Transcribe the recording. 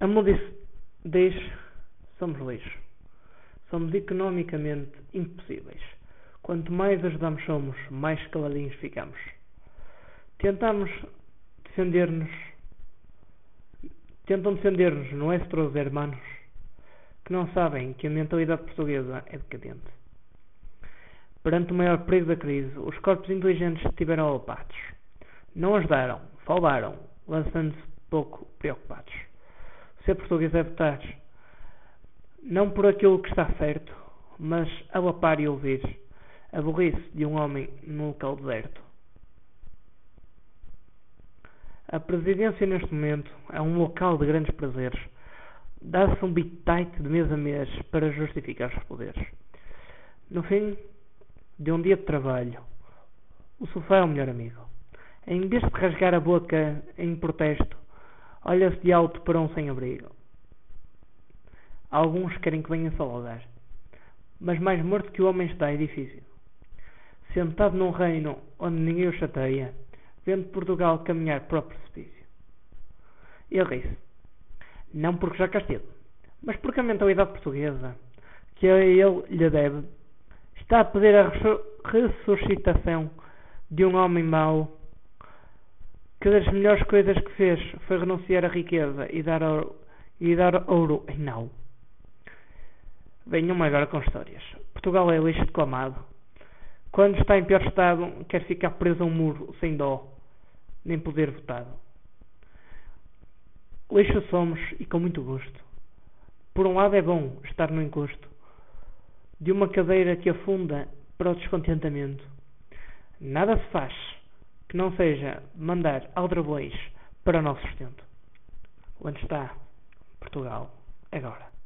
A mundo diz, somos lixo. Somos economicamente impossíveis. Quanto mais ajudamos somos, mais caladinhos ficamos. Tentamos defender-nos, tentam defender-nos nuestros hermanos, que não sabem que a mentalidade portuguesa é decadente. Perante o maior perigo da crise, os corpos inteligentes estiveram ocupados. Não ajudaram, falaram, lançando-se pouco preocupados. Ser português é votar, não por aquilo que está certo, mas a lapar e ouvir a burrice de um homem num local deserto. A presidência neste momento é um local de grandes prazeres. Dá-se um bitite de mês a mês para justificar os poderes. No fim de um dia de trabalho, o sofá é o melhor amigo. Em vez de rasgar a boca em protesto, olha-se de alto para um sem-abrigo. Alguns querem que venha saudar. Mas mais morto que o homem está é difícil. Sentado num reino onde ninguém o chateia, vendo Portugal caminhar para o precipício. Ele ri-se. Não porque já esteve, mas porque a mentalidade portuguesa, que a ele lhe deve, está a pedir a ressuscitação de um homem mau que das melhores coisas que fez foi renunciar à riqueza e dar ouro, e dar ouro em nau. Venham agora com histórias. Portugal é lixo declamado. Quando está em pior estado, quer ficar preso a um muro, sem dó, nem poder votado. Lixo somos e com muito gosto. Por um lado é bom estar no encosto de uma cadeira que afunda para o descontentamento. Nada se faz que não seja mandar aldrabões para o nosso sustento. Onde está Portugal agora?